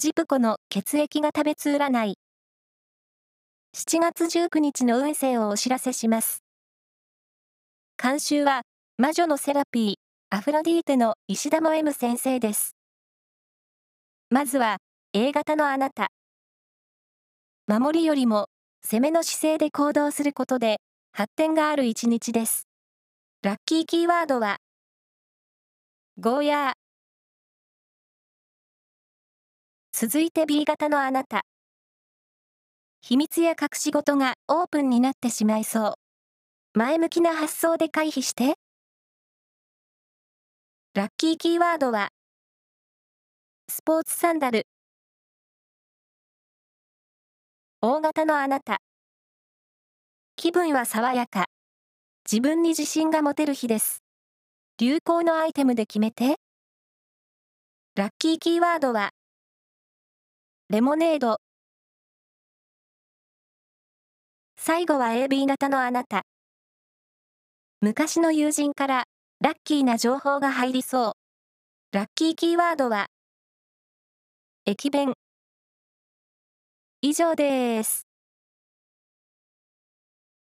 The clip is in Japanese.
ジプコの血液が食べつ占い。7月19日の運勢をお知らせします。監修は、魔女のセラピー、アフロディーテの石田も M 先生です。まずは、A 型のあなた。守りよりも、攻めの姿勢で行動することで、発展がある一日です。ラッキーキーワードは、ゴーヤー。続いて B 型のあなた。秘密や隠し事がオープンになってしまいそう。前向きな発想で回避して。ラッキーキーワードは、スポーツサンダル。大型のあなた。気分は爽やか。自分に自信が持てる日です。流行のアイテムで決めて。ラッキーキーワードは、レモネード。最後は AB 型のあなた。昔の友人からラッキーな情報が入りそう。ラッキーキーワードは、駅弁。以上です。